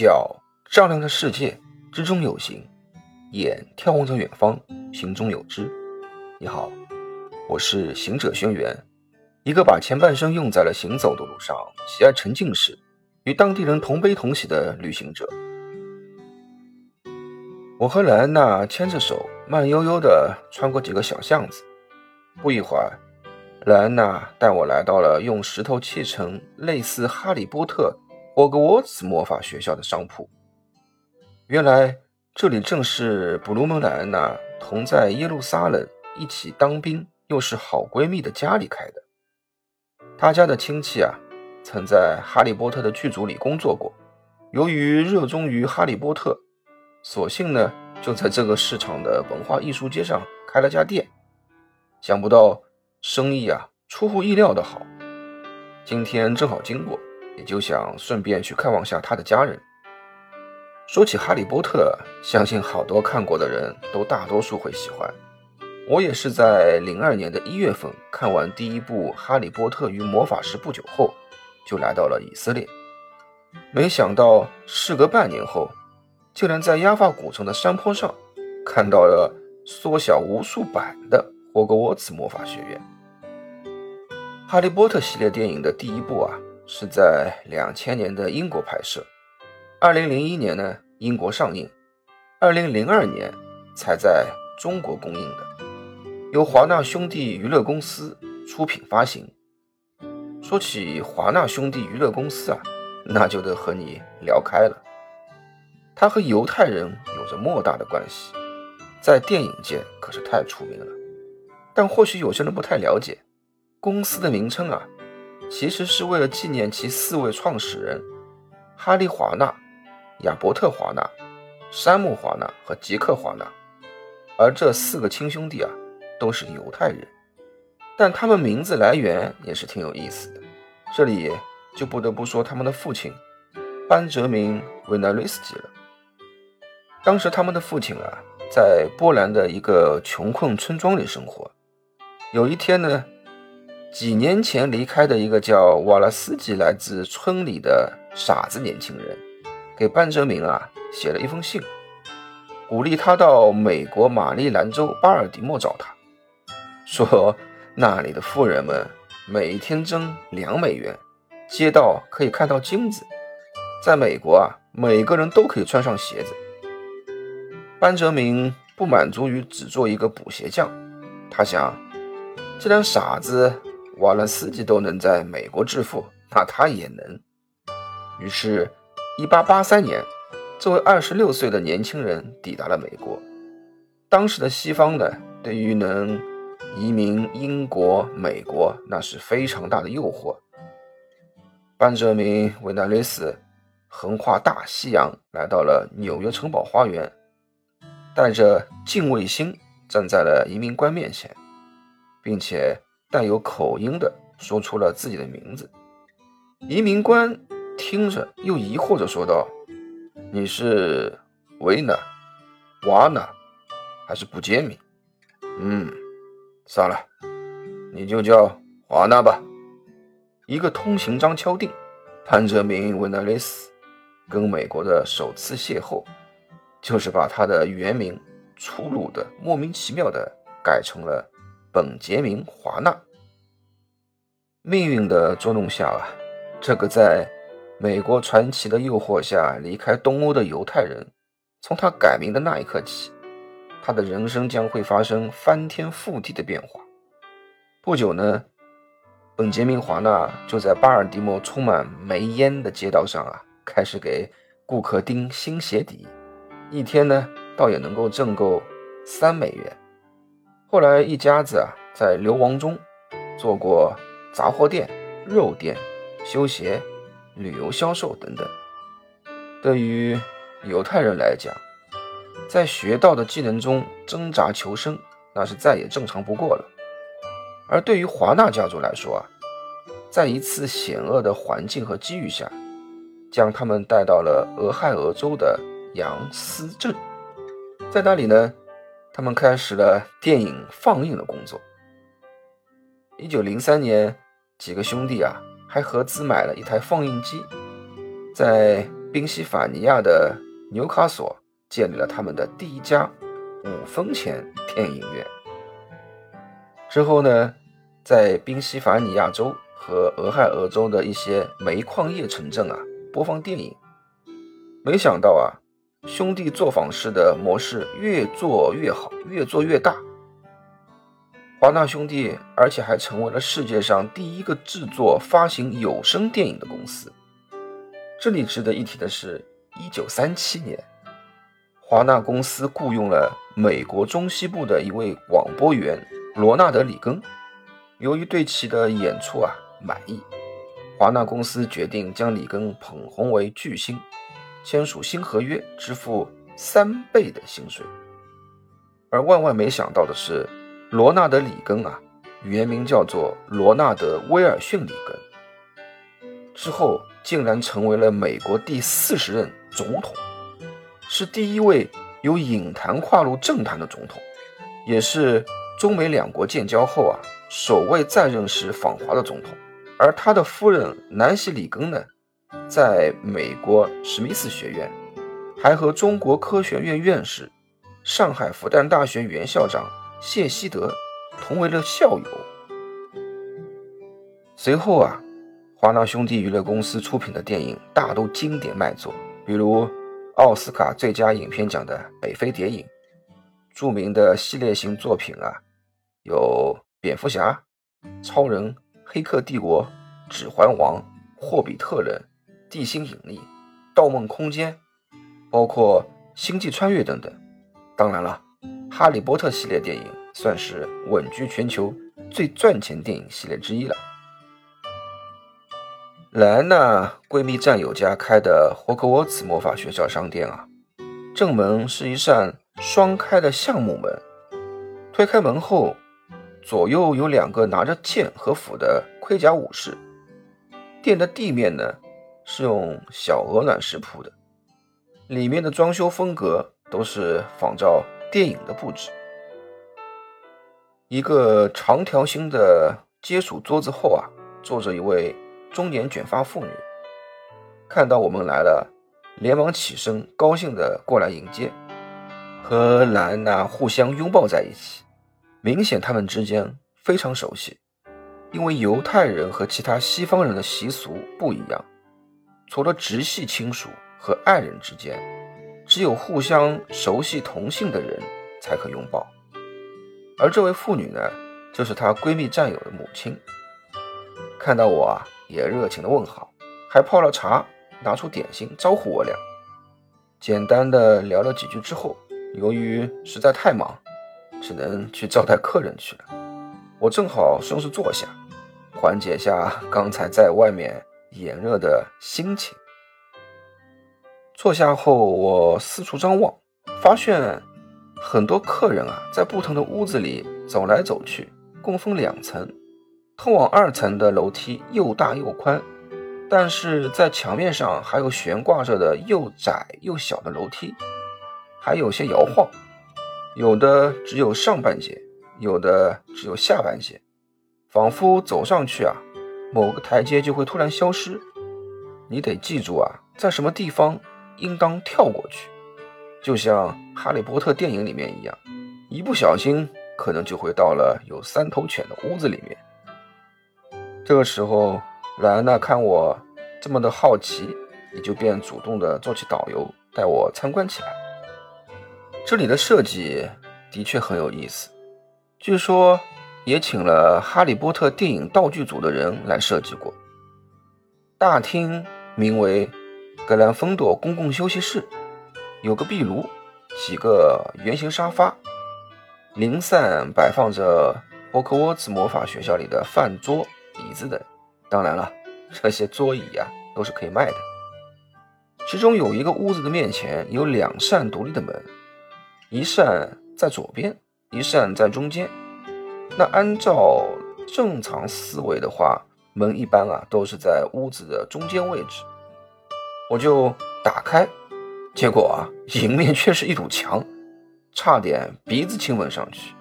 叫丈量的世界之中有形，眼眺望着远方，心中有知。你好，我是行者轩辕，一个把前半生用在了行走的路上，喜爱沉浸式，与当地人同悲同喜的旅行者。我和莱安娜牵着手，慢悠悠地穿过几个小巷子。不一会儿，莱安娜带我来到了用石头砌成类似哈利波特。霍格沃茨魔法学校的商铺，原来这里正是布鲁蒙莱恩娜同在耶路撒冷一起当兵又是好闺蜜的家里开的。她家的亲戚啊，曾在哈利波特的剧组里工作过，由于热衷于哈利波特，索性呢就在这个市场的文化艺术街上开了家店。想不到生意啊出乎意料的好，今天正好经过。也就想顺便去看望下他的家人。说起《哈利波特》，相信好多看过的人都大多数会喜欢。我也是在零二年的一月份看完第一部《哈利波特与魔法石》不久后，就来到了以色列。没想到事隔半年后，竟然在亚法古城的山坡上看到了缩小无数版的霍格沃茨魔法学院。《哈利波特》系列电影的第一部啊。是在两千年的英国拍摄，二零零一年呢英国上映，二零零二年才在中国公映的，由华纳兄弟娱乐公司出品发行。说起华纳兄弟娱乐公司啊，那就得和你聊开了，它和犹太人有着莫大的关系，在电影界可是太出名了。但或许有些人不太了解，公司的名称啊。其实是为了纪念其四位创始人：哈利·华纳、亚伯特·华纳、山姆·华纳和杰克·华纳。而这四个亲兄弟啊，都是犹太人，但他们名字来源也是挺有意思的。这里就不得不说他们的父亲班哲明·维纳瑞斯基了。当时他们的父亲啊，在波兰的一个穷困村庄里生活。有一天呢。几年前离开的一个叫瓦拉斯基来自村里的傻子年轻人，给班哲明啊写了一封信，鼓励他到美国马里兰州巴尔的摩找他，说那里的富人们每天挣两美元，街道可以看到金子，在美国啊每个人都可以穿上鞋子。班哲明不满足于只做一个补鞋匠，他想，既然傻子。瓦伦斯基都能在美国致富，那他也能。于是，1883年，作为26岁的年轻人抵达了美国。当时的西方呢，对于能移民英国、美国，那是非常大的诱惑。班哲明·维纳雷斯横跨大西洋，来到了纽约城堡花园，带着敬畏心站在了移民官面前，并且。带有口音的说出了自己的名字，移民官听着又疑惑着说道：“你是维纳、瓦纳还是布杰米？”“嗯，算了，你就叫华纳吧。”一个通行章敲定，潘哲明·维纳雷斯跟美国的首次邂逅，就是把他的原名粗鲁的、莫名其妙的改成了。本杰明·华纳，命运的捉弄下啊，这个在美国传奇的诱惑下离开东欧的犹太人，从他改名的那一刻起，他的人生将会发生翻天覆地的变化。不久呢，本杰明·华纳就在巴尔的摩充满煤烟的街道上啊，开始给顾客钉新鞋底，一天呢，倒也能够挣够三美元。后来，一家子啊，在流亡中做过杂货店、肉店、修鞋、旅游销售等等。对于犹太人来讲，在学到的技能中挣扎求生，那是再也正常不过了。而对于华纳家族来说啊，在一次险恶的环境和机遇下，将他们带到了俄亥俄州的杨斯镇，在那里呢。他们开始了电影放映的工作。一九零三年，几个兄弟啊还合资买了一台放映机，在宾夕法尼亚的纽卡索建立了他们的第一家五分钱电影院。之后呢，在宾夕法尼亚州和俄亥俄州的一些煤矿业城镇啊，播放电影。没想到啊，兄弟作坊式的模式越做越好，越做越大。华纳兄弟，而且还成为了世界上第一个制作发行有声电影的公司。这里值得一提的是，一九三七年，华纳公司雇佣了美国中西部的一位广播员。罗纳德·里根由于对其的演出啊满意，华纳公司决定将里根捧红为巨星，签署新合约，支付三倍的薪水。而万万没想到的是，罗纳德·里根啊，原名叫做罗纳德·威尔逊·里根，之后竟然成为了美国第四十任总统，是第一位由影坛跨入政坛的总统，也是。中美两国建交后啊，首位在任时访华的总统，而他的夫人南希·里根呢，在美国史密斯学院，还和中国科学院院士、上海复旦大学原校长谢希德同为了校友。随后啊，华纳兄弟娱乐公司出品的电影大都经典卖座，比如奥斯卡最佳影片奖的《北非谍影》，著名的系列型作品啊。有蝙蝠侠、超人、黑客帝国、指环王、霍比特人、地心引力、盗梦空间，包括星际穿越等等。当然了，哈利波特系列电影算是稳居全球最赚钱电影系列之一了。莱安娜闺蜜战友家开的霍格沃茨魔法学校商店啊，正门是一扇双开的橡木门，推开门后。左右有两个拿着剑和斧的盔甲武士。店的地面呢是用小鹅卵石铺的，里面的装修风格都是仿照电影的布置。一个长条形的接触桌子后啊，坐着一位中年卷发妇女。看到我们来了，连忙起身，高兴地过来迎接，和莱安娜互相拥抱在一起。明显他们之间非常熟悉，因为犹太人和其他西方人的习俗不一样，除了直系亲属和爱人之间，只有互相熟悉同姓的人才可拥抱。而这位妇女呢，就是她闺蜜战友的母亲。看到我啊，也热情的问好，还泡了茶，拿出点心招呼我俩。简单的聊了几句之后，由于实在太忙。只能去招待客人去了。我正好顺势坐下，缓解下刚才在外面炎热的心情。坐下后，我四处张望，发现很多客人啊，在不同的屋子里走来走去，共分两层。通往二层的楼梯又大又宽，但是在墙面上还有悬挂着的又窄又小的楼梯，还有些摇晃。有的只有上半截，有的只有下半截，仿佛走上去啊，某个台阶就会突然消失。你得记住啊，在什么地方应当跳过去，就像《哈利波特》电影里面一样，一不小心可能就会到了有三头犬的屋子里面。这个时候，莱安娜看我这么的好奇，也就便主动的做起导游，带我参观起来。这里的设计的确很有意思，据说也请了《哈利波特》电影道具组的人来设计过。大厅名为格兰芬多公共休息室，有个壁炉，几个圆形沙发，零散摆放着霍格沃茨魔法学校里的饭桌、椅子等。当然了，这些桌椅呀都是可以卖的。其中有一个屋子的面前有两扇独立的门。一扇在左边，一扇在中间。那按照正常思维的话，门一般啊都是在屋子的中间位置。我就打开，结果啊，迎面却是一堵墙，差点鼻子亲吻上去。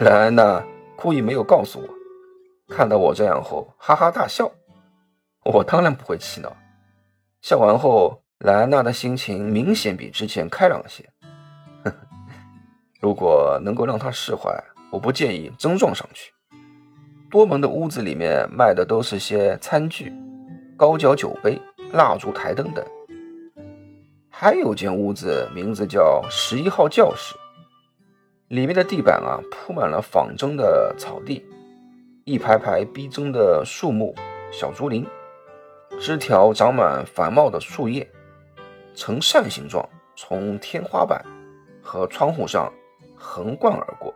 莱安娜故意没有告诉我，看到我这样后，哈哈大笑。我当然不会气恼，笑完后莱安娜的心情明显比之前开朗些。如果能够让她释怀，我不建议真撞上去。多门的屋子里面卖的都是些餐具、高脚酒杯、蜡烛台灯等。还有间屋子，名字叫十一号教室，里面的地板啊铺满了仿真的草地，一排排逼真的树木、小竹林，枝条长满繁茂的树叶。呈扇形状，从天花板和窗户上横贯而过，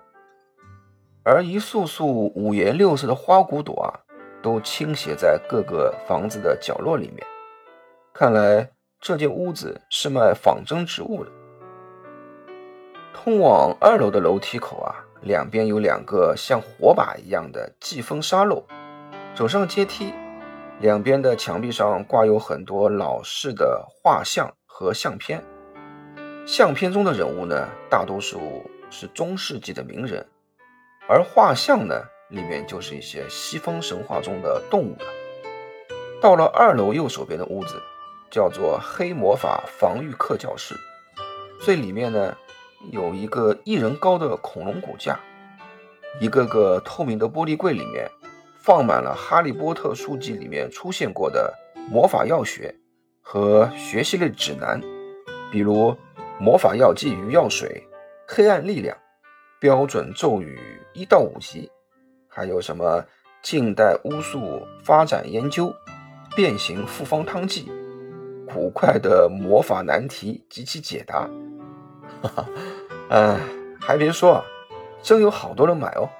而一束束五颜六色的花骨朵啊，都倾斜在各个房子的角落里面。看来这间屋子是卖仿真植物的。通往二楼的楼梯口啊，两边有两个像火把一样的季风沙漏。走上阶梯，两边的墙壁上挂有很多老式的画像。和相片，相片中的人物呢，大多数是中世纪的名人，而画像呢，里面就是一些西方神话中的动物了。到了二楼右手边的屋子，叫做黑魔法防御课教室，最里面呢，有一个一人高的恐龙骨架，一个个透明的玻璃柜里面放满了哈利波特书籍里面出现过的魔法药学。和学习类指南，比如魔法药剂与药水、黑暗力量、标准咒语一到五级，还有什么近代巫术发展研究、变形复方汤剂、古怪的魔法难题及其解答。哈哈，哎，还别说啊，真有好多人买哦，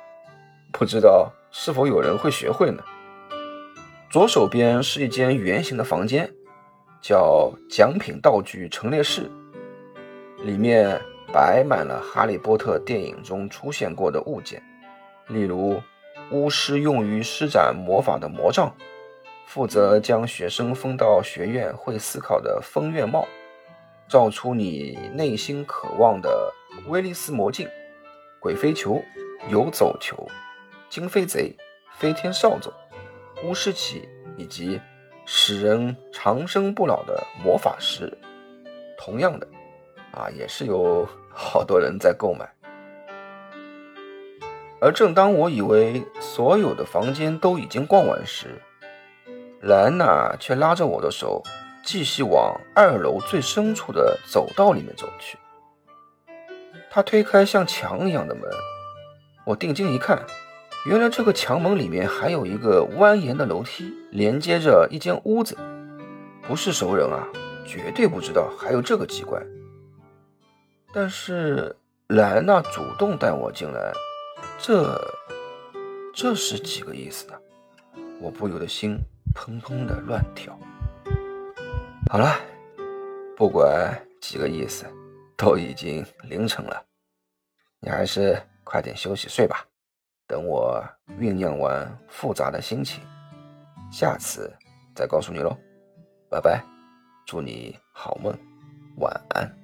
不知道是否有人会学会呢？左手边是一间圆形的房间。叫奖品道具陈列室，里面摆满了哈利波特电影中出现过的物件，例如巫师用于施展魔法的魔杖，负责将学生封到学院会思考的封院帽，照出你内心渴望的威利斯魔镜，鬼飞球、游走球、金飞贼、飞天扫帚、巫师旗以及。使人长生不老的魔法石，同样的，啊，也是有好多人在购买。而正当我以为所有的房间都已经逛完时，莱安娜却拉着我的手，继续往二楼最深处的走道里面走去。她推开像墙一样的门，我定睛一看。原来这个墙门里面还有一个蜿蜒的楼梯，连接着一间屋子。不是熟人啊，绝对不知道还有这个机关。但是莱娜主动带我进来，这这是几个意思呢？我不由得心砰砰的乱跳。好了，不管几个意思，都已经凌晨了，你还是快点休息睡吧。等我酝酿完复杂的心情，下次再告诉你喽。拜拜，祝你好梦，晚安。